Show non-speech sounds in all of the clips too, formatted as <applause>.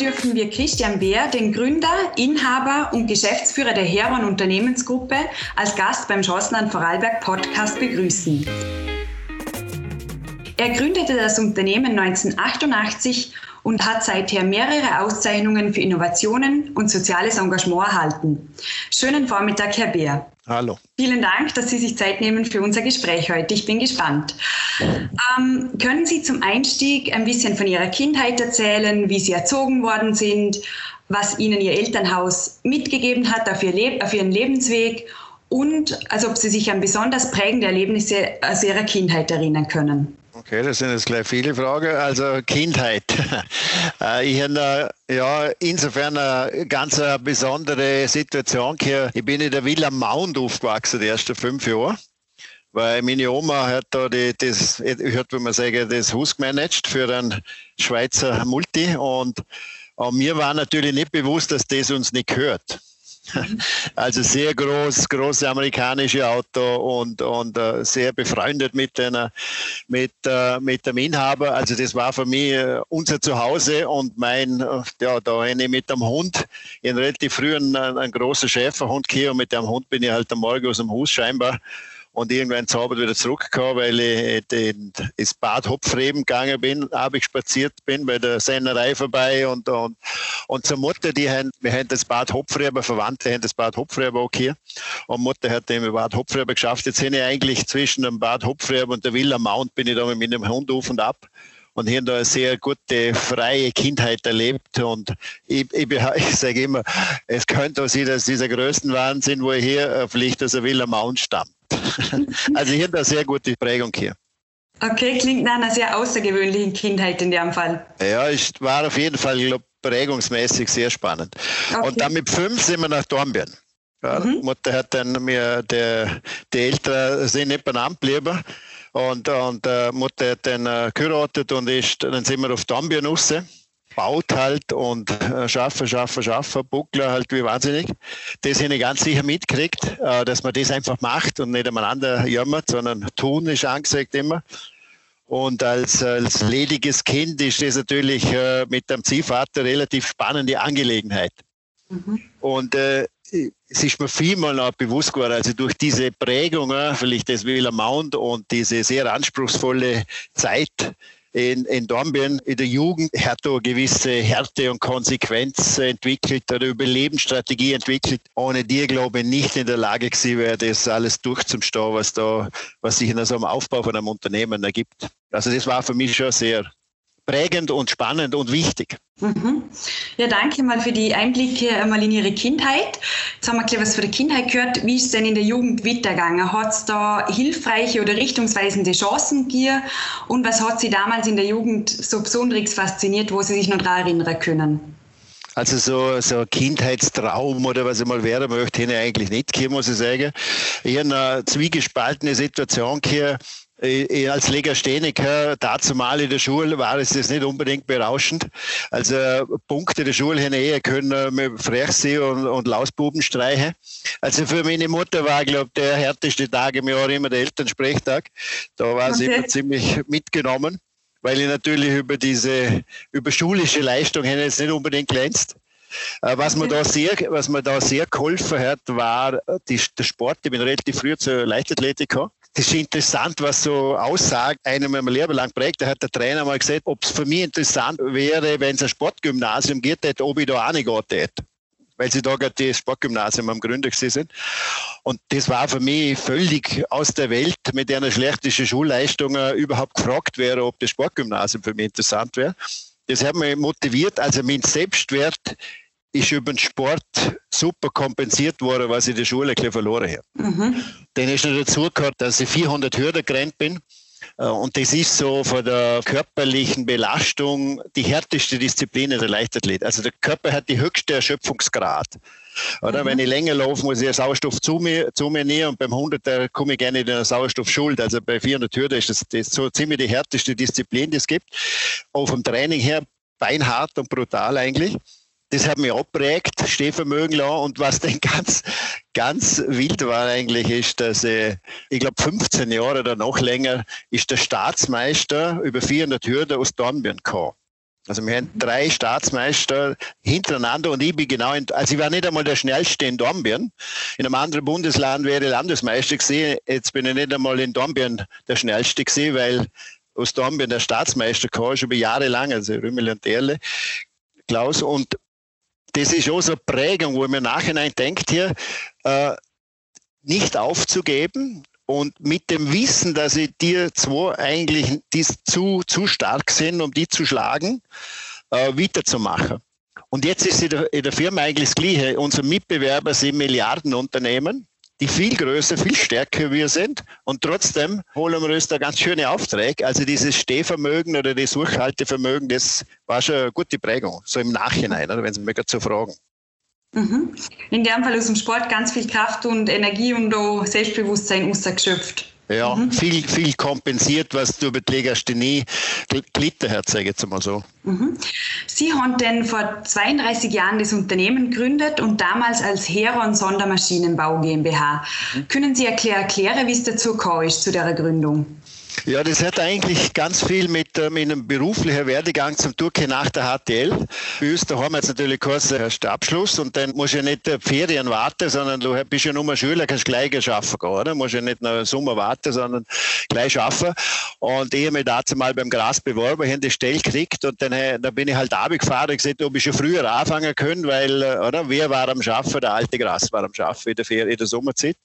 dürfen wir Christian Beer, den Gründer, Inhaber und Geschäftsführer der Heron Unternehmensgruppe, als Gast beim Chancenland Vorarlberg Podcast begrüßen. Er gründete das Unternehmen 1988 und hat seither mehrere Auszeichnungen für Innovationen und soziales Engagement erhalten. Schönen Vormittag, Herr Beer. Hallo. Vielen Dank, dass Sie sich Zeit nehmen für unser Gespräch heute. Ich bin gespannt. Ähm, können Sie zum Einstieg ein bisschen von Ihrer Kindheit erzählen, wie Sie erzogen worden sind, was Ihnen Ihr Elternhaus mitgegeben hat auf, Ihr auf Ihren Lebensweg und als ob Sie sich an besonders prägende Erlebnisse aus Ihrer Kindheit erinnern können? Okay, das sind jetzt gleich viele Fragen. Also Kindheit. <laughs> Äh, ich habe ja insofern eine ganz besondere Situation hier. Ich bin in der Villa Mount aufgewachsen, die ersten fünf Jahre. Weil meine Oma hat da die, das, hört, wie man sagen, das Haus gemanagt für einen Schweizer Multi und, und mir war natürlich nicht bewusst, dass das uns nicht gehört. <laughs> Also sehr groß, große amerikanische Auto und, und uh, sehr befreundet mit, einer, mit, uh, mit dem Inhaber. Also das war für mich uh, unser Zuhause und mein, ja, da eine mit dem Hund, in relativ früh ein, ein großer Schäferhund hier und mit dem Hund bin ich halt am Morgen aus dem Haus scheinbar und irgendwann zaubert wieder zurückgekommen, weil ich den, ins Bad Hopfreben gegangen bin, habe ich spaziert bin, bei der Sennerei vorbei und, und, und zur Mutter, die haben, wir haben das Bad Hopfreben, Verwandte haben das Bad Hopfreben auch hier und Mutter hat den Bad Hopfreben geschafft. Jetzt bin ich eigentlich zwischen dem Bad Hopfreben und der Villa Mount bin ich da mit meinem Hund auf und ab und hier da eine sehr gute, freie Kindheit erlebt. Und ich, ich, <laughs> ich sage immer, es könnte auch sein, dass dieser größten Wahnsinn, wo ich hier vielleicht aus der Villa Mount stammt. <laughs> also ich habe eine sehr gute Prägung hier. Okay, klingt nach einer sehr außergewöhnlichen Kindheit in dem Fall. Ja, es war auf jeden Fall glaub, prägungsmäßig sehr spannend. Okay. Und dann mit fünf sind wir nach Dornbirn. Ja, mhm. Mutter hat dann mir, der, die Eltern sind nicht benannt geblieben. Und, und äh, Mutter hat dann äh, geheiratet und ist, dann sind wir auf Dornbirn raus baut halt und äh, schaffe, schaffe, schaffe, Buckler halt wie wahnsinnig. Das habe ich ganz sicher mitgekriegt, äh, dass man das einfach macht und nicht aneinander jammert, sondern tun ist angesagt immer. Und als, als lediges Kind ist das natürlich äh, mit dem Ziehvater relativ spannende Angelegenheit. Mhm. Und äh, es ist mir vielmal noch bewusst geworden, also durch diese Prägung, vielleicht das Wieler Mount und diese sehr anspruchsvolle Zeit, in, in Dornbirn in der Jugend hat da gewisse Härte und Konsequenz entwickelt oder Überlebensstrategie entwickelt. Ohne die, glaube ich, nicht in der Lage gewesen wäre, das alles durchzustehen, was da, was sich in so einem Aufbau von einem Unternehmen ergibt. Also das war für mich schon sehr prägend und spannend und wichtig. Mhm. Ja, danke mal für die Einblicke mal in Ihre Kindheit. Jetzt haben wir gleich was von der Kindheit gehört. Wie ist es denn in der Jugend weitergegangen? Hat es da hilfreiche oder richtungsweisende Chancen gegeben? Und was hat Sie damals in der Jugend so besonders fasziniert, wo Sie sich noch daran erinnern können? Also so, so ein Kindheitstraum oder was ich mal werden möchte, hätte ich eigentlich nicht gehabt, muss ich sagen. Ich habe eine zwiegespaltene Situation hier als Legastheniker, dazu mal in der Schule, war es das nicht unbedingt berauschend. Also Punkte der Schule eher können mit Frechsee und, und Lausbubenstreiche. Also für meine Mutter war, glaube ich, der härteste Tag im Jahr immer der Elternsprechtag. Da war okay. sie immer ziemlich mitgenommen, weil ich natürlich über diese, über schulische Leistung jetzt nicht unbedingt glänzt. Äh, was mir, da sehr, was mir da sehr geholfen hat, war die, der Sport. Ich bin relativ früh zur Leichtathletik gekommen das ist interessant, was so Aussagt einem mein Leben lang prägt. Da hat der Trainer mal gesagt, ob es für mich interessant wäre, wenn es ein Sportgymnasium geht, ob ich da auch nicht gehen weil sie da gerade das Sportgymnasium am Gründer sind. Und das war für mich völlig aus der Welt, mit einer schlechten Schulleistung überhaupt gefragt wäre, ob das Sportgymnasium für mich interessant wäre. Das hat mich motiviert, also mein Selbstwert ist über den Sport super kompensiert worden, was ich in der Schule ein verloren habe. Mhm. Dann ist noch dazu gehört, dass ich 400 Hürden gerannt bin. Äh, und das ist so von der körperlichen Belastung die härteste Disziplin in der Leichtathlet. Also der Körper hat die höchste Erschöpfungsgrad. Oder mhm. wenn ich länger laufe, muss ich Sauerstoff zu mir, zu mir nehmen und beim 100 komme ich gerne in der Sauerstoffschuld. Also bei 400 Hürden ist das, das so ziemlich die härteste Disziplin, die es gibt. Auch vom Training her beinhart und brutal eigentlich das hat mich abprägt, Stehvermögen lang. Und was dann ganz, ganz wild war eigentlich, ist, dass äh, ich glaube 15 Jahre oder noch länger ist der Staatsmeister über 400 Hürden aus Dornbirn gekommen. Also wir haben drei Staatsmeister hintereinander und ich bin genau, in, also ich war nicht einmal der schnellste in Dornbirn. In einem anderen Bundesland wäre ich Landesmeister gewesen. Jetzt bin ich nicht einmal in Dornbirn der schnellste gewesen, weil aus Dornbirn der Staatsmeister kam, schon über Jahre lang, also Rümmel und Erle, Klaus. Und das ist auch so eine Prägung, wo man im Nachhinein denkt hier, äh, nicht aufzugeben, und mit dem Wissen, dass ich dir zwei eigentlich die zu, zu stark sind, um die zu schlagen, äh, weiterzumachen. Und jetzt ist in der, in der Firma eigentlich das Gleiche. Unsere Mitbewerber sind Milliardenunternehmen, die viel größer, viel stärker wir sind. Und trotzdem holen wir uns da ganz schöne Aufträge. Also dieses Stehvermögen oder das Durchhaltevermögen, das war schon eine gute Prägung, so im Nachhinein, oder wenn Sie mich gerade so fragen. Mhm. In dem Fall aus dem Sport ganz viel Kraft und Energie und auch Selbstbewusstsein ausgeschöpft. Ja, mhm. viel, viel kompensiert, was du über die Legasthenie gelitten sage ich jetzt mal so. Mhm. Sie haben denn vor 32 Jahren das Unternehmen gegründet und damals als Heron Sondermaschinenbau GmbH. Mhm. Können Sie erklären, erklären wie es dazu gekommen ist, zu der Gründung? Ja, das hat eigentlich ganz viel mit äh, einem beruflichen Werdegang zum tun nach der HTL. Bei uns, da haben wir jetzt natürlich kurz erst Abschluss und dann musst du ja nicht Ferien warten, sondern du bist ja nur Schüler, kannst gleich arbeiten gehen, oder? Du musst ja nicht noch Sommer warten, sondern gleich arbeiten. Und ich habe mich dazu mal beim Gras beworben, ich habe die Stelle gekriegt und dann, äh, dann bin ich halt abgefahren und gesagt, ob ich schon früher anfangen können, weil, äh, oder? Wer war am Schaffen? Der alte Gras war am Schaffen in der, Ferien, in der Sommerzeit.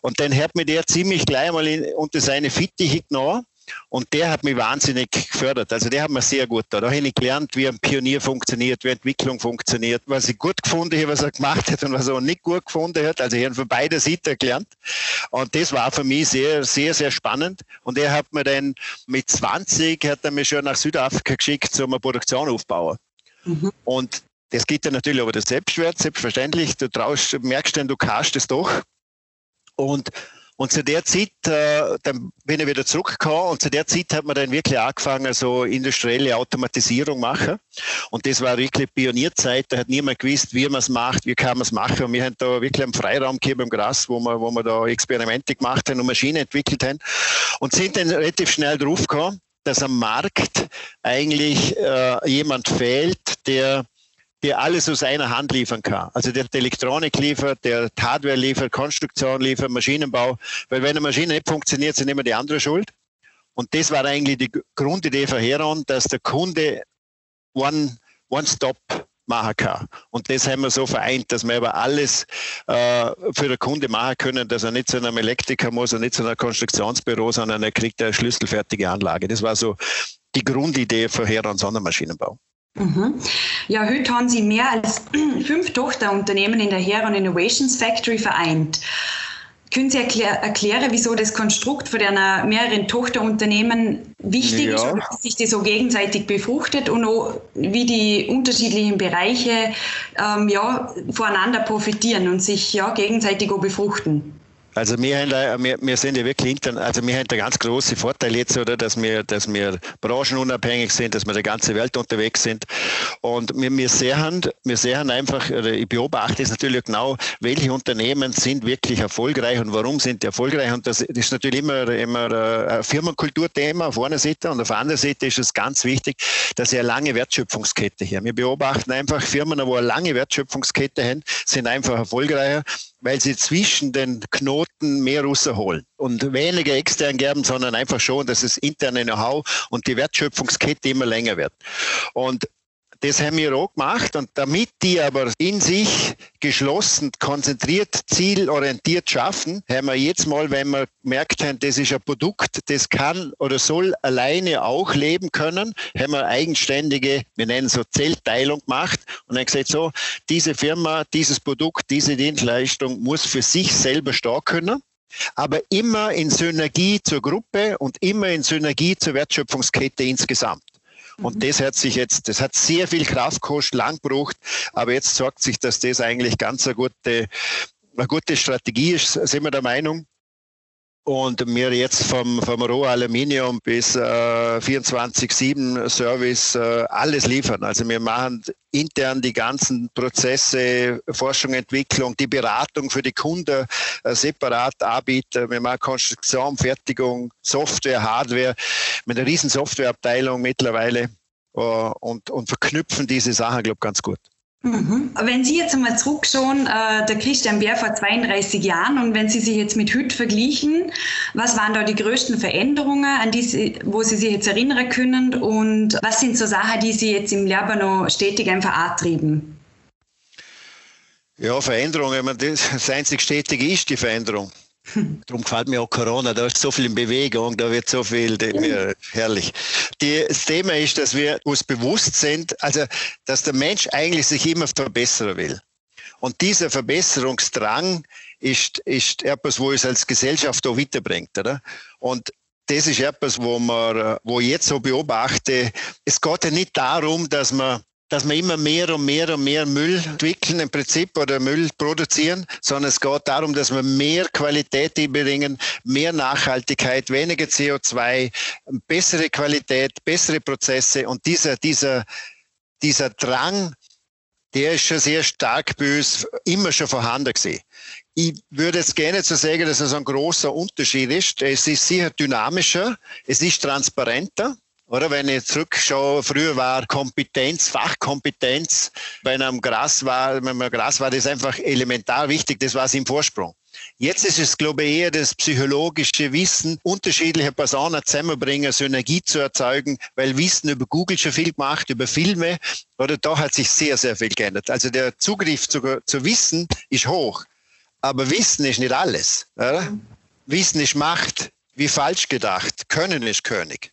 Und dann hat mir der ziemlich gleich mal in, unter seine Fittiche genommen und der hat mich wahnsinnig gefördert. Also der hat mir sehr gut da. Da habe ich gelernt, wie ein Pionier funktioniert, wie Entwicklung funktioniert, was ich gut gefunden habe, was er gemacht hat und was er auch nicht gut gefunden hat. Also ich habe von beiden Seiten gelernt. Und das war für mich sehr, sehr, sehr spannend. Und er hat mir dann mit 20 hat er mich schon nach Südafrika geschickt, um eine Produktion aufzubauen. Mhm. Und das gibt ja natürlich aber das Selbstwert, selbstverständlich. Du traust, merkst dann, du kannst es doch. Und und zu der Zeit, äh, dann bin ich wieder zurückgekommen und zu der Zeit hat man dann wirklich angefangen, so industrielle Automatisierung machen. Und das war wirklich Pionierzeit. Da hat niemand gewusst, wie man es macht, wie kann man es machen. Und wir haben da wirklich einen Freiraum gegeben im Gras, wo wir, wo wir da Experimente gemacht haben und Maschinen entwickelt haben. Und sind dann relativ schnell draufgekommen, dass am Markt eigentlich äh, jemand fehlt, der der alles aus einer Hand liefern kann. Also der Elektronik liefert, der Hardware liefert, Konstruktion liefert, Maschinenbau. Weil wenn eine Maschine nicht funktioniert, sind immer die andere schuld. Und das war eigentlich die Grundidee von Heron, dass der Kunde One, One Stop machen kann. Und das haben wir so vereint, dass wir aber alles äh, für den Kunde machen können, dass er nicht zu einem Elektriker muss und nicht zu einem Konstruktionsbüro, sondern er kriegt eine schlüsselfertige Anlage. Das war so die Grundidee für Heron Sondermaschinenbau. Mhm. Ja, heute haben Sie mehr als <clears throat> fünf Tochterunternehmen in der Heron Innovations Factory vereint. Können Sie erklär, erklären, wieso das Konstrukt von einer mehreren Tochterunternehmen wichtig ja. ist und sich das so gegenseitig befruchtet und auch wie die unterschiedlichen Bereiche ähm, ja, voneinander profitieren und sich ja, gegenseitig auch befruchten? Also wir, haben, wir, wir sind ja wirklich intern, also wir haben einen ganz großen Vorteil jetzt, oder, dass wir, dass wir branchenunabhängig sind, dass wir der ganze Welt unterwegs sind. Und wir, wir sehen, wir sehen einfach, oder ich beobachte es natürlich genau, welche Unternehmen sind wirklich erfolgreich und warum sind die erfolgreich. Und das ist natürlich immer, immer ein Firmenkulturthema auf einer Seite und auf der anderen Seite ist es ganz wichtig, dass sie eine lange Wertschöpfungskette haben. Wir beobachten einfach Firmen, wo eine lange Wertschöpfungskette haben, sind einfach erfolgreicher weil sie zwischen den Knoten mehr rausholen und weniger extern geben, sondern einfach schon, dass es interne Know-how und die Wertschöpfungskette immer länger wird. Und das haben wir auch gemacht und damit die aber in sich geschlossen, konzentriert, zielorientiert schaffen, haben wir jetzt mal, wenn wir gemerkt haben, das ist ein Produkt, das kann oder soll alleine auch leben können, haben wir eigenständige, wir nennen so Zellteilung gemacht und dann gesagt, so, diese Firma, dieses Produkt, diese Dienstleistung muss für sich selber stehen können aber immer in Synergie zur Gruppe und immer in Synergie zur Wertschöpfungskette insgesamt. Und mhm. das hat sich jetzt, das hat sehr viel Kraft gekostet, lang gebraucht, aber jetzt sorgt sich, dass das eigentlich ganz eine gute, eine gute Strategie ist, sind wir der Meinung und wir jetzt vom, vom Rohaluminium bis äh, 24-7 Service äh, alles liefern. Also wir machen intern die ganzen Prozesse, Forschung, Entwicklung, die Beratung für die Kunden äh, separat anbieten. Wir machen Konstruktion, Fertigung, Software, Hardware mit einer riesen Softwareabteilung mittlerweile. und, und verknüpfen diese Sachen, glaube ich, ganz gut. Mhm. Wenn Sie jetzt einmal zurückschauen, äh, der Christian Bär vor 32 Jahren und wenn Sie sich jetzt mit Hüt vergleichen, was waren da die größten Veränderungen, an die Sie, wo Sie sich jetzt erinnern können und was sind so Sachen, die Sie jetzt im Lehrbar noch stetig einfach antrieben? Ja, Veränderung, meine, das einzig Stetige ist die Veränderung. Darum gefällt mir auch Corona, da ist so viel in Bewegung, da wird so viel, ja, herrlich. Die, das Thema ist, dass wir uns bewusst sind, also, dass der Mensch eigentlich sich immer verbessern will. Und dieser Verbesserungsdrang ist, ist etwas, wo uns als Gesellschaft auch weiterbringt, oder? Und das ist etwas, wo man, wo ich jetzt so beobachte. Es geht ja nicht darum, dass man dass wir immer mehr und mehr und mehr Müll entwickeln im Prinzip oder Müll produzieren, sondern es geht darum, dass wir mehr Qualität bringen, mehr Nachhaltigkeit, weniger CO2, bessere Qualität, bessere Prozesse und dieser, dieser, dieser Drang, der ist schon sehr stark uns immer schon vorhanden gewesen. Ich würde jetzt gerne zu sagen, dass es ein großer Unterschied ist. Es ist sicher dynamischer, es ist transparenter. Oder wenn ich zurückschaue, früher war Kompetenz, Fachkompetenz bei einem Gras war, wenn man Gras war, das ist einfach elementar wichtig, das war es im Vorsprung. Jetzt ist es, glaube ich, eher das psychologische Wissen, unterschiedliche Personen zusammenbringen, Synergie zu erzeugen, weil Wissen über Google schon viel gemacht, über Filme, oder da hat sich sehr, sehr viel geändert. Also der Zugriff zu, zu Wissen ist hoch, aber Wissen ist nicht alles. Oder? Wissen ist Macht, wie falsch gedacht, Können ist König.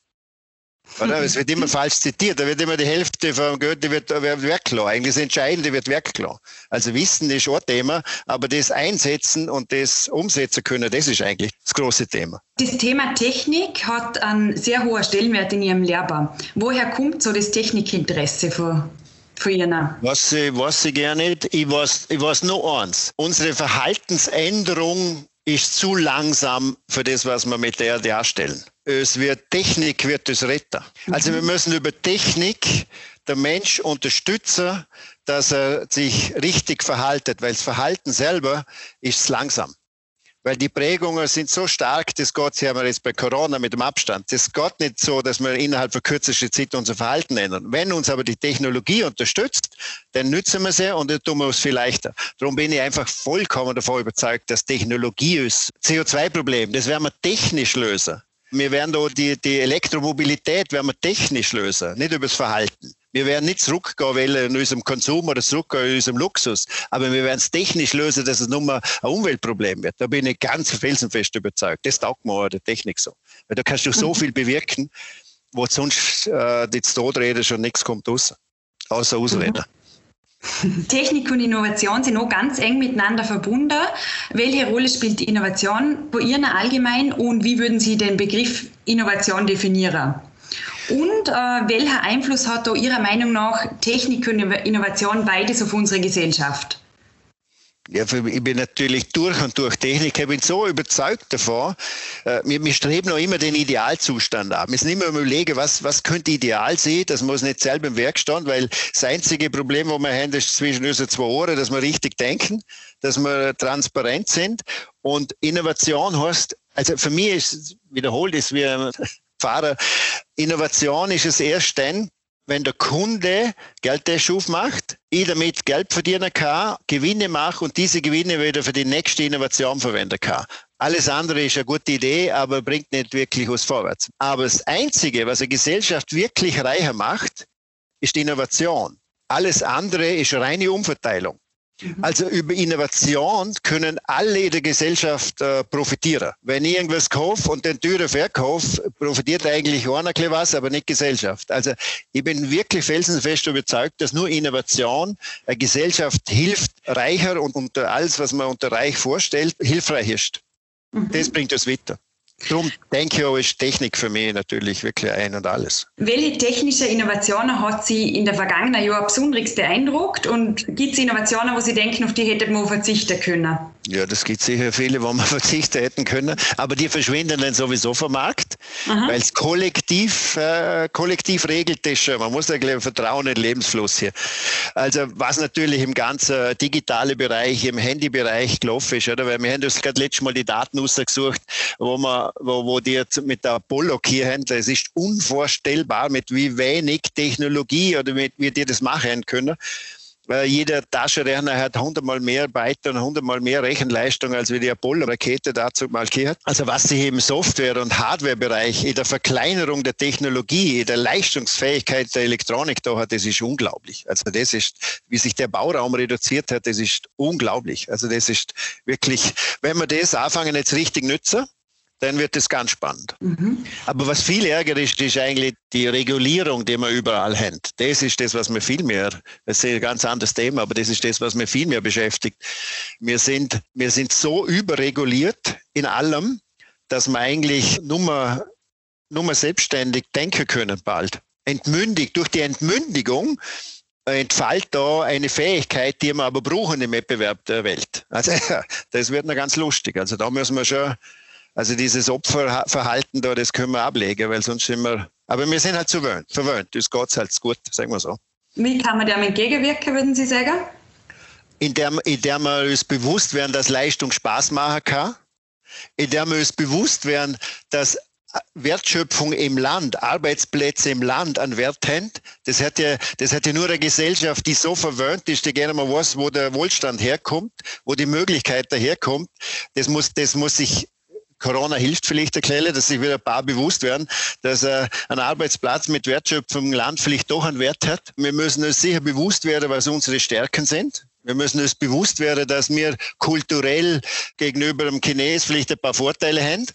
Oder? Es wird immer <laughs> falsch zitiert. Da wird immer die Hälfte vom Goethe wird, wird wegklar. Eigentlich das Entscheidende wird wegklar. Also Wissen ist ein Thema, aber das Einsetzen und das Umsetzen können, das ist eigentlich das große Thema. Das Thema Technik hat einen sehr hohen Stellenwert in Ihrem Lehrbar. Woher kommt so das Technikinteresse für für Ihnen? Was, was ich gerne nicht, ich weiß, ich weiß nur eins. Unsere Verhaltensänderung ist zu langsam für das, was wir mit der darstellen. Es wird Technik wird es retten. Also wir müssen über Technik der Mensch unterstützen, dass er sich richtig verhaltet, weil das Verhalten selber ist langsam weil die Prägungen sind so stark, das geht, sie haben wir jetzt bei Corona mit dem Abstand, das geht nicht so, dass wir innerhalb von kürzester Zeit unser Verhalten ändern. Wenn uns aber die Technologie unterstützt, dann nützen wir sie und dann tun wir es viel leichter. Darum bin ich einfach vollkommen davon überzeugt, dass Technologie ist. CO2-Problem, das werden wir technisch lösen. Wir werden da die, die Elektromobilität werden wir technisch lösen, nicht über das Verhalten. Wir werden nicht zurückgehen wollen in unserem Konsum oder zurückgehen in unserem Luxus, aber wir werden es technisch lösen, dass es nur mal ein Umweltproblem wird. Da bin ich ganz felsenfest überzeugt. Das taugt mir auch der Technik so. Weil da kannst du so mhm. viel bewirken, wo sonst äh, die Todrede schon nichts kommt raus, außer Ausreden. Technik und Innovation sind auch ganz eng miteinander verbunden. Welche Rolle spielt Innovation bei Ihnen allgemein und wie würden Sie den Begriff Innovation definieren? Und äh, welcher Einfluss hat da Ihrer Meinung nach Technik und Innovation beides auf unsere Gesellschaft? Ja, ich bin natürlich durch und durch Techniker. Ich bin so überzeugt davon. Äh, wir, wir streben noch immer den Idealzustand ab. Wir sind immer überlegen, was, was könnte ideal sein. Das muss nicht selber im Werk stehen, weil das einzige Problem, wo wir haben, ist zwischen unseren zwei Ohren, dass wir richtig denken, dass wir transparent sind. Und Innovation heißt, also für mich ist, wiederholt ist, wie Fahrer. Innovation ist es erst dann, wenn der Kunde Geldtäschuf macht, ich damit Geld verdienen kann, Gewinne mache und diese Gewinne wieder für die nächste Innovation verwenden kann. Alles andere ist eine gute Idee, aber bringt nicht wirklich was vorwärts. Aber das Einzige, was eine Gesellschaft wirklich reicher macht, ist die Innovation. Alles andere ist reine Umverteilung. Mhm. Also über Innovation können alle in der Gesellschaft äh, profitieren. Wenn ich irgendwas kaufe und den teuren verkaufe, profitiert eigentlich einer was, aber nicht Gesellschaft. Also ich bin wirklich felsenfest überzeugt, dass nur Innovation eine Gesellschaft hilft, reicher und unter alles, was man unter reich vorstellt, hilfreich ist. Mhm. Das bringt uns weiter. Darum denke ich ist Technik für mich natürlich wirklich ein und alles. Welche technische Innovationen hat Sie in der vergangenen Jahr besonders beeindruckt und gibt es Innovationen, wo Sie denken, auf die hätte man verzichten können? Ja, das gibt sicher viele, wo man <laughs> verzichten hätten können, aber die verschwinden dann sowieso vom Markt, weil es kollektiv, äh, kollektiv regelt das schon. Man muss da vertrauen in den Lebensfluss hier. Also was natürlich im ganzen digitalen Bereich, im Handybereich gelaufen ist, oder? Weil wir haben das gerade letztes Mal die Daten ausgesucht, wo man, wo, wo die jetzt mit der Apollo hier haben. Es ist unvorstellbar, mit wie wenig Technologie oder mit wie die das machen können jeder Taschenrechner hat hundertmal mehr Byte und hundertmal mehr Rechenleistung als wie die Apollo-Rakete dazu mal hat. Also was sich im Software- und Hardware-Bereich, in der Verkleinerung der Technologie, in der Leistungsfähigkeit der Elektronik da hat, das ist unglaublich. Also das ist, wie sich der Bauraum reduziert hat, das ist unglaublich. Also das ist wirklich, wenn wir das anfangen jetzt richtig nützen, dann wird es ganz spannend. Mhm. Aber was viel ärger ist, ist eigentlich die Regulierung, die wir überall haben. Das ist das, was mir viel mehr, das ist ein ganz anderes Thema, aber das ist das, was mir viel mehr beschäftigt. Wir sind, wir sind so überreguliert in allem, dass wir eigentlich nur mal, nur mal selbstständig denken können bald. Entmündigt, durch die Entmündigung entfällt da eine Fähigkeit, die wir aber brauchen im Wettbewerb der Welt. Also <laughs> das wird noch ganz lustig. Also da müssen wir schon also dieses Opferverhalten da, das können wir ablegen, weil sonst sind wir, aber wir sind halt verwöhnt, verwöhnt. Das geht halt gut, sagen wir so. Wie kann man dem entgegenwirken, würden Sie sagen? Indem, indem wir uns bewusst werden, dass Leistung Spaß machen kann, indem wir uns bewusst werden, dass Wertschöpfung im Land, Arbeitsplätze im Land an Wert haben. Das hat ja, das hat ja nur eine Gesellschaft, die so verwöhnt ist, die gerne mal weiß, wo der Wohlstand herkommt, wo die Möglichkeit daherkommt. Das muss, das muss sich Corona hilft vielleicht der Quelle, dass sich wieder ein paar bewusst werden, dass äh, ein Arbeitsplatz mit Wertschöpfung im Land vielleicht doch einen Wert hat. Wir müssen uns sicher bewusst werden, was unsere Stärken sind. Wir müssen uns bewusst werden, dass wir kulturell gegenüber dem Chines vielleicht ein paar Vorteile haben.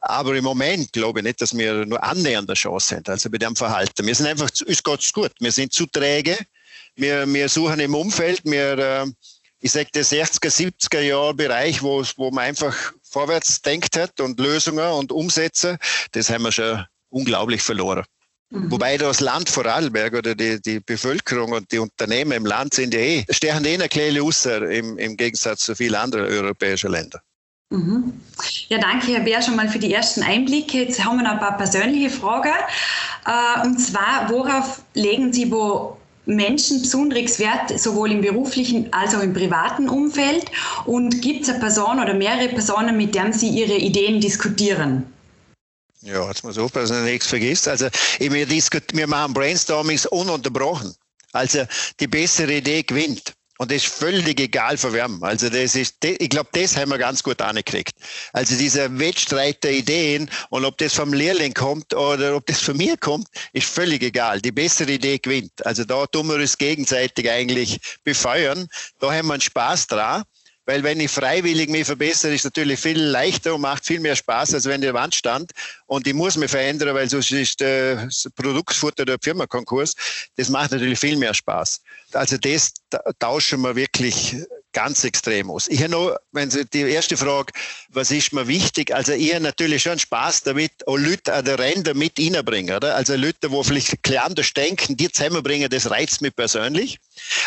Aber im Moment glaube ich nicht, dass wir nur annähernd eine Chance haben, also bei dem Verhalten. Wir sind einfach, ist Gott gut. Wir sind zu träge. Wir, wir suchen im Umfeld, wir, äh, ich sage, der 60er, 70er Jahre Bereich, wo, wo man einfach vorwärts denkt hat und Lösungen und Umsätze, das haben wir schon unglaublich verloren. Mhm. Wobei das Land Vorarlberg oder die, die Bevölkerung und die Unternehmen im Land sind ja eh, stechen eh eine kleine außer im, im Gegensatz zu vielen anderen europäischen Ländern. Mhm. Ja, danke, Herr Bär, schon mal für die ersten Einblicke. Jetzt haben wir noch ein paar persönliche Fragen. Äh, und zwar, worauf legen Sie wo Menschen besonderes Wert, sowohl im beruflichen als auch im privaten Umfeld? Und gibt es eine Person oder mehrere Personen, mit denen Sie Ihre Ideen diskutieren? Ja, jetzt ich aufpassen, dass ich nichts vergisst. Also, wir, wir machen Brainstormings ununterbrochen. Also, die bessere Idee gewinnt. Und das ist völlig egal für wem. Also das ist, ich glaube, das haben wir ganz gut angekriegt. Also dieser Wettstreit der Ideen und ob das vom Lehrling kommt oder ob das von mir kommt, ist völlig egal. Die bessere Idee gewinnt. Also da tun wir uns gegenseitig eigentlich befeuern. Da haben wir einen Spaß dran. Weil wenn ich freiwillig mich verbessere, ist natürlich viel leichter und macht viel mehr Spaß, als wenn die Wand stand und ich muss mich verändern, weil sonst ist das Produktfutter der Firma Konkurs. Das macht natürlich viel mehr Spaß. Also das tauschen wir wirklich ganz extrem aus. Ich habe noch, wenn Sie die erste Frage, was ist mir wichtig? Also ich habe natürlich schon Spaß damit, auch Leute an der Ränder mit reinbringen, oder? Also Leute, wo vielleicht klar anders denken, die zusammenbringen, das reizt mich persönlich.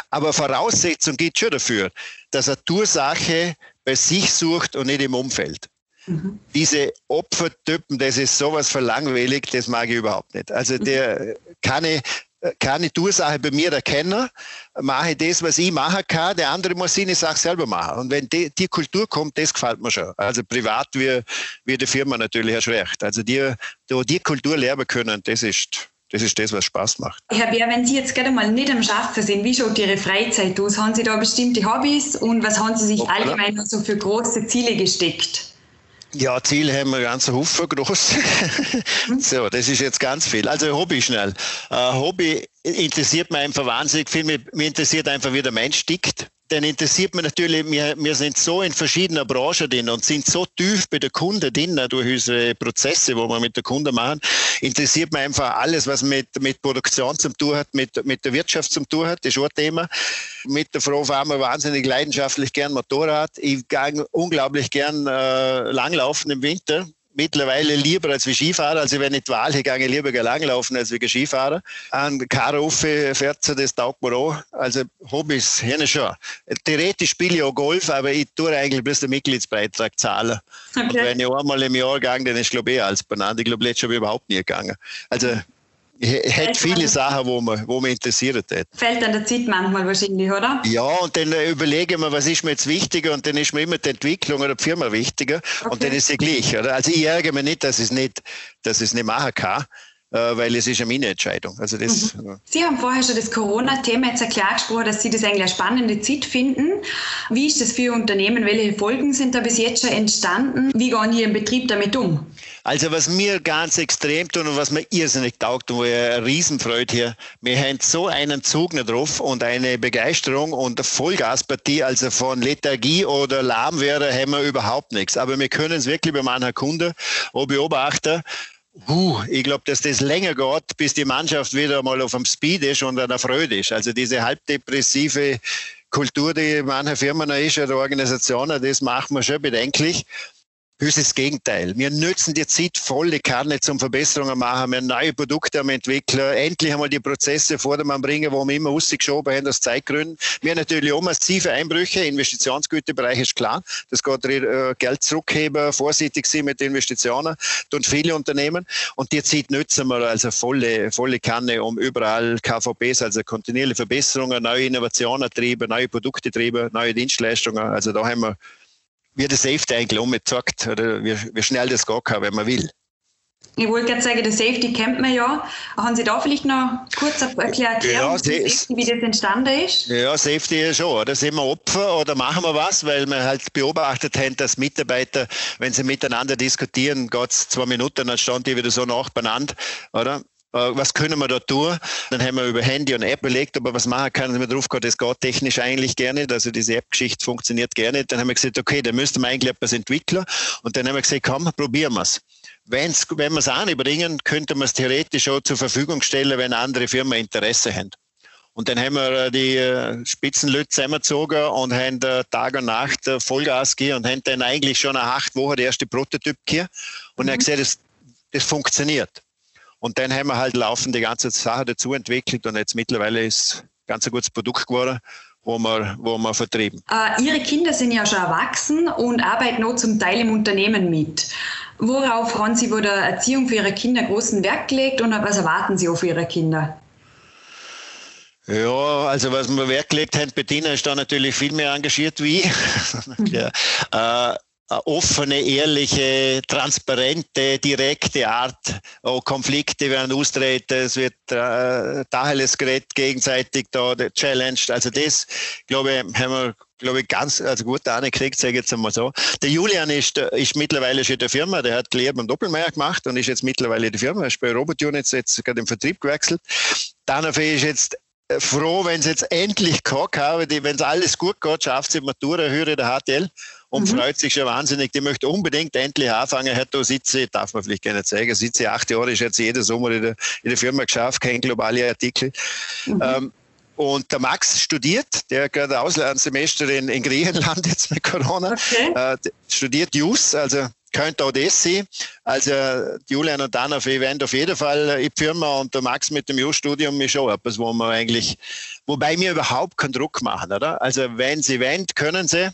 Aber Voraussetzung gibt schon dafür, dass er Ursache bei sich sucht und nicht im Umfeld. Mhm. Diese Opfertypen, das ist sowas verlangweilig, das mag ich überhaupt nicht. Also der kann ich keine Ursache bei mir erkennen, mache ich das, was ich machen kann, der andere muss seine Sache selber machen. Und wenn die, die, Kultur kommt, das gefällt mir schon. Also privat wie, wie die Firma natürlich erst recht. Also die, die, die Kultur lernen können, das ist, das ist das, was Spaß macht. Herr Bär, wenn Sie jetzt gerade mal nicht am Schaffen sind, wie schaut Ihre Freizeit aus? Haben Sie da bestimmte Hobbys und was haben Sie sich okay. allgemein so für große Ziele gesteckt? Ja, Ziel haben wir ganz Haufen groß. <laughs> so, das ist jetzt ganz viel. Also Hobby schnell. Uh, Hobby interessiert mich einfach wahnsinnig viel. Mir, mir interessiert einfach, wie der Mensch tickt dann interessiert mich natürlich, wir, wir sind so in verschiedenen Branchen drin und sind so tief bei der Kunde drin durch unsere Prozesse, wo wir mit der Kunde machen, interessiert mich einfach alles, was mit, mit Produktion zu tun hat, mit, mit der Wirtschaft zu tun hat, das ist ein Thema. Mit der Frau fahren wir wahnsinnig leidenschaftlich gern Motorrad. Ich gehe unglaublich gern äh, langlaufen im Winter mittlerweile lieber als wie Skifahrer. Also wenn ich die Wahl gegangen, lieber langlaufen als wie Skifahrer. An Karoffe fährt sie, das taugt mir an. Also Hobbys, hier schon. Theoretisch spiele ich auch Golf, aber ich tue eigentlich bloß den Mitgliedsbeitrag zahlen. Okay. Und wenn ich einmal im Jahr gehe, dann ist glaube ich eh als Banane. Ich glaube, letztes Jahr überhaupt nie gegangen. Also hätte viele Sachen, wo man, wo man interessiert hat. Fällt an der Zeit manchmal wahrscheinlich, oder? Ja, und dann überlege ich mir, was ist mir jetzt wichtiger und dann ist mir immer die Entwicklung oder die Firma wichtiger okay. und dann ist sie gleich. Oder? Also ich ärgere mich nicht, dass ich es nicht, dass ich es nicht machen kann äh, weil es ist ja meine Entscheidung. Also das, mhm. Sie haben vorher schon das Corona-Thema jetzt erklärt gesprochen, dass Sie das eigentlich eine spannende Zeit finden. Wie ist das für Ihr Unternehmen? Welche Folgen sind da bis jetzt schon entstanden? Wie gehen Sie im Betrieb damit um? Also was mir ganz extrem tut und was mir irrsinnig taugt und wo ich eine Riesenfreude hier, wir haben so einen Zug drauf und eine Begeisterung und eine Vollgaspartie, also von Lethargie oder Lahmwerde haben wir überhaupt nichts. Aber wir können es wirklich bei meiner Kunde auch beobachten, Uh, ich glaube, dass das länger geht, bis die Mannschaft wieder mal auf dem Speed ist und an der Freude ist. Also diese halbdepressive Kultur, die in manchen Firmen ist oder Organisationen, das macht man schon bedenklich. Das Gegenteil. Wir nutzen die Zeit volle Kanne zum Verbesserungen machen. Wir neue Produkte am entwickeln. Endlich einmal die Prozesse vor dem bringen, wo wir immer rausgeschoben haben aus Zeitgründen. Wir haben natürlich auch massive Einbrüche. Investitionsgüterbereich ist klar. Das geht äh, Geld zurückheben, vorsichtig sein mit Investitionen. Tun viele Unternehmen. Und die Zeit nutzen wir also volle, volle Kanne, um überall KVPs, also kontinuierliche Verbesserungen, neue Innovationen treiben, neue Produkte treiben, neue Dienstleistungen. Also da haben wir wie der Safety eigentlich umgezeigt, oder wie, wie schnell das gehen kann, wenn man will. Ich wollte gerade sagen, der Safety kennt man ja. Haben Sie da vielleicht noch kurz erklärt, ja, Safety, wie das entstanden ist? Ja, Safety ist schon. Oder sind wir Opfer oder machen wir was? Weil wir halt beobachtet haben, dass Mitarbeiter, wenn sie miteinander diskutieren, geht es zwei Minuten, dann stand die wieder so nach beieinander, oder? Äh, was können wir da tun? Dann haben wir über Handy und App überlegt, ob wir was machen können, wenn wir drauf gehen, das geht technisch eigentlich gerne nicht. Also diese App-Geschichte funktioniert gerne nicht. Dann haben wir gesagt, okay, dann müssten wir eigentlich etwas entwickeln. Und dann haben wir gesagt, komm, probieren wir es. Wenn's, wenn wir es anbringen, könnte man es theoretisch auch zur Verfügung stellen, wenn andere Firmen Interesse haben. Und dann haben wir äh, die äh, Spitzenleute zusammengezogen und haben Tag und Nacht Vollgas gegeben und haben dann eigentlich schon nach acht Wochen der erste Prototyp hier und mhm. haben gesehen, das, das funktioniert. Und dann haben wir halt laufend die ganze Sache dazu entwickelt und jetzt mittlerweile ist ganz ein gutes Produkt geworden, wo wir, wo wir vertrieben. Äh, Ihre Kinder sind ja schon erwachsen und arbeiten noch zum Teil im Unternehmen mit. Worauf haben Sie bei der Erziehung für Ihre Kinder großen Wert gelegt und was erwarten Sie auch für Ihre Kinder? Ja, also was wir Wert gelegt haben, Bettina ist da natürlich viel mehr engagiert wie ich. <laughs> ja. Äh, offene, ehrliche, transparente, direkte Art. Auch Konflikte werden austreten, es wird äh, Tacheles geredet, gegenseitig da challenged. Also das, glaube ich, haben wir glaube ich, ganz also gut angekriegt, sage ich jetzt einmal so. Der Julian ist, ist mittlerweile schon in der Firma, der hat Lehre beim Doppelmeier gemacht und ist jetzt mittlerweile in der Firma, ist bei Robot Units jetzt gerade im Vertrieb gewechselt. Danafe ist jetzt froh, wenn es jetzt endlich gehabt habe, wenn es alles gut geht, schafft sie Matura höhere der HTL und mhm. freut sich schon wahnsinnig. Die möchte unbedingt endlich anfangen. Da sitze, darf man vielleicht gar nicht zeigen, sitze acht Jahre, ist jetzt jeden Sommer in der, in der Firma geschafft, kein globale Artikel. Mhm. Ähm, und der Max studiert, der gerade Auslandssemester in, in Griechenland <laughs> jetzt mit Corona, okay. äh, studiert JUS, also könnte auch das sein. Also Julian und Anna werden auf jeden Fall in die Firma und der Max mit dem JUS-Studium ist schon etwas, wo man eigentlich, wobei wir überhaupt keinen Druck machen, oder? Also wenn sie wollen, können sie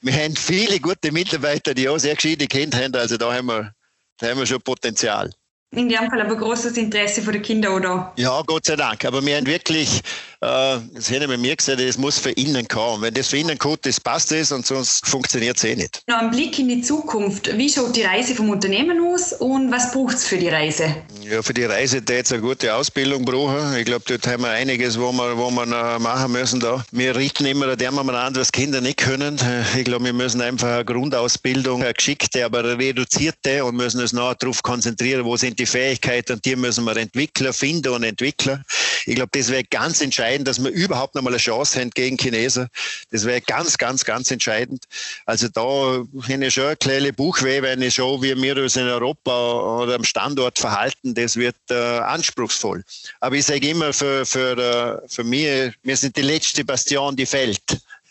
wir haben viele gute Mitarbeiter, die auch sehr gescheite Kinder haben. Also da haben wir, da haben wir schon Potenzial. In dem Fall aber großes Interesse für die Kinder, oder? Ja, Gott sei Dank. Aber wir haben wirklich äh, das hätte bei mir gesagt, es muss für innen kommen. Wenn das für innen gut ist, passt es und sonst funktioniert es eh nicht. Noch ein Blick in die Zukunft. Wie schaut die Reise vom Unternehmen aus und was braucht es für die Reise? Ja, für die Reise da jetzt eine gute Ausbildung brauchen. Ich glaube, dort haben wir einiges, wo wir, wo wir noch machen müssen. Da. Wir richten immer an an, was Kinder nicht können. Ich glaube, wir müssen einfach eine Grundausbildung, eine geschickte, aber eine reduzierte und müssen uns noch darauf konzentrieren, wo sind die Fähigkeiten und die müssen wir entwickeln, finden und entwickeln. Ich glaube, das wäre ganz entscheidend entscheidend, dass wir überhaupt noch mal eine Chance haben gegen Chinesen. Das wäre ganz, ganz, ganz entscheidend. Also da habe ich schon eine kleine Buchweh, wenn ich schaue, wie wir uns in Europa oder am Standort verhalten. Das wird äh, anspruchsvoll. Aber ich sage immer, für, für, äh, für mich, wir sind die letzte Bastion, die fällt.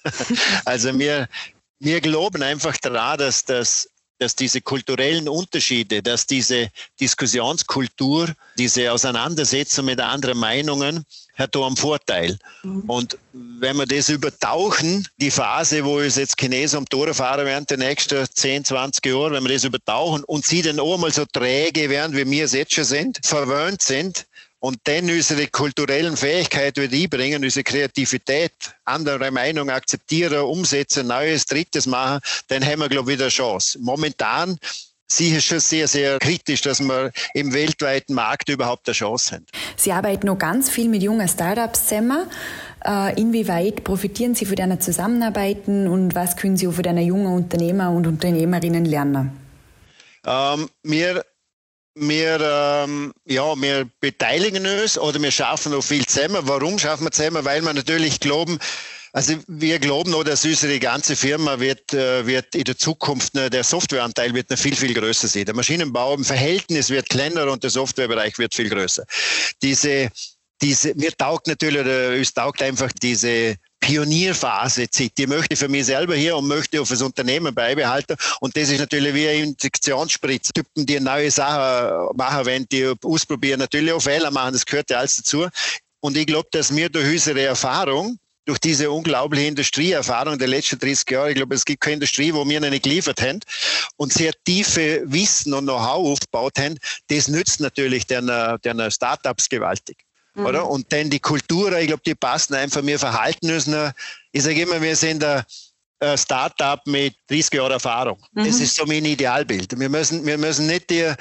<laughs> also wir, wir glauben einfach daran, dass das dass diese kulturellen Unterschiede, dass diese Diskussionskultur, diese Auseinandersetzung mit anderen Meinungen, hat da einen Vorteil. Mhm. Und wenn wir das übertauchen, die Phase, wo es jetzt Chinesen um Tore fahren während der nächsten 10, 20 Jahre, wenn wir das übertauchen und sie dann auch mal so träge werden, wie wir es jetzt schon sind, verwöhnt sind, und dann unsere kulturellen Fähigkeiten wieder einbringen, unsere Kreativität, andere Meinungen akzeptieren, umsetzen, Neues, Drittes machen, dann haben wir, glaube ich, wieder eine Chance. Momentan Sie ist schon sehr, sehr kritisch, dass wir im weltweiten Markt überhaupt eine Chance haben. Sie arbeiten noch ganz viel mit jungen Startups zusammen. Äh, inwieweit profitieren Sie von deiner Zusammenarbeiten und was können Sie auch von deiner jungen Unternehmer und Unternehmerinnen lernen? Ähm, wir wir, ähm, ja, wir beteiligen uns oder wir schaffen noch viel zusammen. Warum schaffen wir zusammen? Weil wir natürlich glauben, also wir glauben noch, dass unsere ganze Firma wird, äh, wird in der Zukunft, ne, der Softwareanteil wird noch viel, viel größer sein. Der Maschinenbau im Verhältnis wird kleiner und der Softwarebereich wird viel größer. Diese, diese, mir taugt natürlich, oder es taugt einfach diese Pionierphase Zeit. Die möchte ich für mich selber hier und möchte auch fürs Unternehmen beibehalten. Und das ist natürlich wie ein Injektionsspritz. Typen, die neue Sachen machen, wenn die ausprobieren, natürlich auch Fehler machen. Das gehört ja alles dazu. Und ich glaube, dass wir durch unsere Erfahrung, durch diese unglaubliche Industrieerfahrung der letzten 30 Jahre, ich glaube, es gibt keine Industrie, wo wir nicht geliefert haben und sehr tiefe Wissen und Know-how aufgebaut haben, das nützt natürlich den, den Startups gewaltig. Mhm. Oder? Und dann die Kultur, ich glaube, die passen einfach, wir verhalten uns nur. Ich sage immer, wir sind ein Startup mit 30 Jahren Erfahrung. Mhm. Das ist so mein Idealbild. Wir müssen, wir müssen nicht die,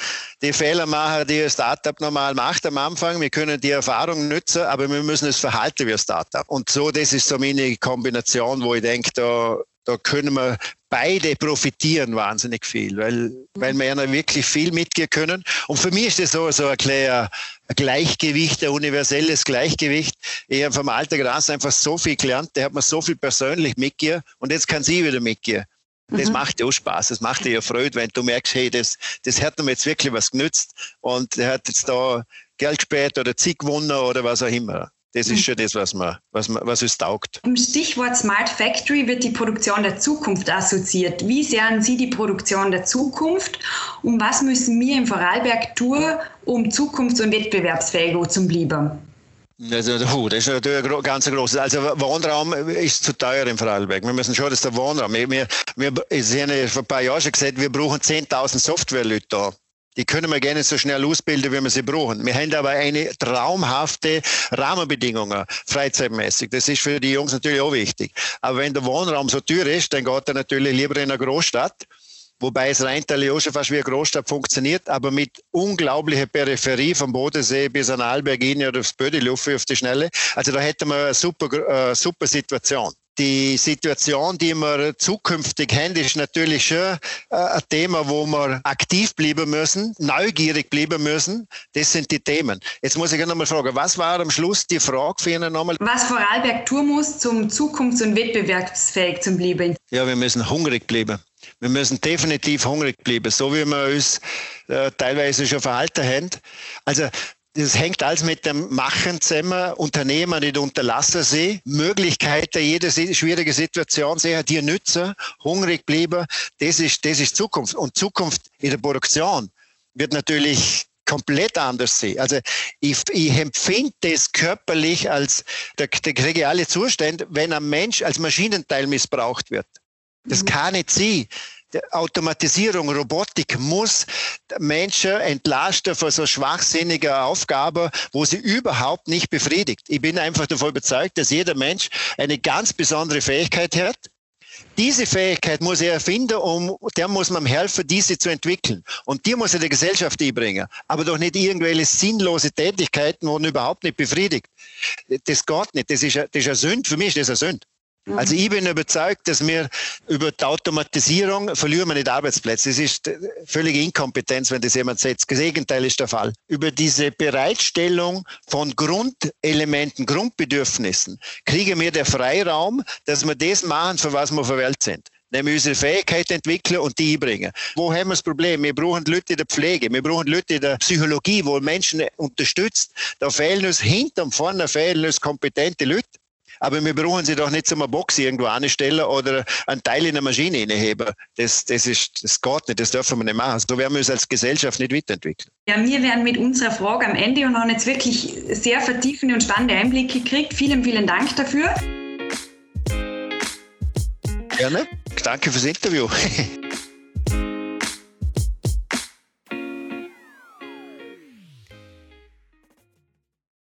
die Fehler machen, die ein Startup normal macht am Anfang. Wir können die Erfahrung nutzen, aber wir müssen es verhalten wie ein Startup. Und so, das ist so meine Kombination, wo ich denke, da, da können wir beide profitieren wahnsinnig viel, weil, weil wir ja wirklich viel mitgehen können. Und für mich ist das so, so ein, kleiner, Gleichgewicht, ein universelles Gleichgewicht. Ich habe vom Alter Gras einfach so viel gelernt, der hat mir so viel persönlich mitgehen und jetzt kann sie wieder mitgehen. Das mhm. macht ja auch Spaß, das macht dir ja Freude, wenn du merkst, hey, das, das hat mir jetzt wirklich was genützt und er hat jetzt da Geld gespäht oder Zieg gewonnen oder was auch immer. Das ist schon das, was, man, was, man, was es taugt. Im Stichwort Smart Factory wird die Produktion der Zukunft assoziiert. Wie sehen Sie die Produktion der Zukunft und was müssen wir im Vorarlberg tun, um zukunfts- und wettbewerbsfähig zu bleiben? Also, das ist natürlich ein ganz großes. Also, Wohnraum ist zu teuer im Vorarlberg. Wir müssen schon, dass der Wohnraum. Wir, wir, wir, ich habe vor ein paar Jahren schon gesagt, wir brauchen 10.000 Software-Leute da. Die können wir gerne so schnell ausbilden, wie wir sie brauchen. Wir haben aber eine traumhafte Rahmenbedingungen, freizeitmäßig. Das ist für die Jungs natürlich auch wichtig. Aber wenn der Wohnraum so teuer ist, dann geht er natürlich lieber in eine Großstadt. Wobei es Rheintal auch schon fast wie eine Großstadt funktioniert, aber mit unglaublicher Peripherie vom Bodensee bis an Alberg oder aufs Bödeluffe auf die Schnelle. Also da hätten wir eine super, äh, super Situation die Situation, die wir zukünftig haben, ist natürlich schon äh, ein Thema, wo wir aktiv bleiben müssen, neugierig bleiben müssen. Das sind die Themen. Jetzt muss ich noch mal fragen, was war am Schluss die Frage für Ihnen nochmal? Was Vorarlberg tun muss, zum zukunfts- und wettbewerbsfähig zu bleiben? Ja, wir müssen hungrig bleiben. Wir müssen definitiv hungrig bleiben, so wie wir uns äh, teilweise schon verhalten haben. Also das hängt alles mit dem Machen zusammen. Unternehmer nicht unterlassen sie, Möglichkeiten, jede schwierige Situation sehen, die nützen, hungrig bleiben. Das ist, das ist Zukunft. Und Zukunft in der Produktion wird natürlich komplett anders sein. Also ich, ich empfinde das körperlich als, da, da kriege ich alle Zustände, wenn ein Mensch als Maschinenteil missbraucht wird. Das mhm. kann nicht sein. Automatisierung, Robotik muss Menschen entlasten von so schwachsinniger Aufgabe, wo sie überhaupt nicht befriedigt. Ich bin einfach davon überzeugt, dass jeder Mensch eine ganz besondere Fähigkeit hat. Diese Fähigkeit muss er erfinden, um, der muss man helfen, diese zu entwickeln. Und die muss er der Gesellschaft einbringen. Aber doch nicht irgendwelche sinnlose Tätigkeiten, wo man überhaupt nicht befriedigt. Das geht nicht. Das ist eine Sünde. Für mich ist das eine Sünde. Also ich bin überzeugt, dass wir über die Automatisierung verlieren wir nicht Arbeitsplätze. Das ist völlige Inkompetenz, wenn das jemand setzt. Das Gegenteil ist der Fall. Über diese Bereitstellung von Grundelementen, Grundbedürfnissen kriegen wir den Freiraum, dass wir das machen, für was wir Welt sind nämlich unsere Fähigkeit entwickeln und die einbringen. Wo haben wir das Problem? Wir brauchen Leute in der Pflege, wir brauchen Leute in der Psychologie, wo Menschen unterstützt. Da fehlen uns hinterm vorne fehlen uns kompetente Leute. Aber wir brauchen sie doch nicht zum Box irgendwo anstellen oder einen Teil in der Maschine hinheben. Das, das, ist, das geht nicht, das dürfen wir nicht machen. So werden wir uns als Gesellschaft nicht weiterentwickeln. Ja, wir werden mit unserer Frage am Ende und haben jetzt wirklich sehr vertiefende und spannende Einblicke gekriegt. Vielen, vielen Dank dafür. Gerne. Danke fürs Interview. <laughs>